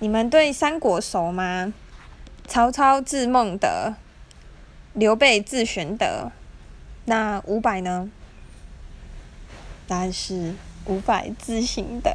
你们对三国熟吗？曹操字孟德，刘备字玄德。那五百呢？答案是五百字行德。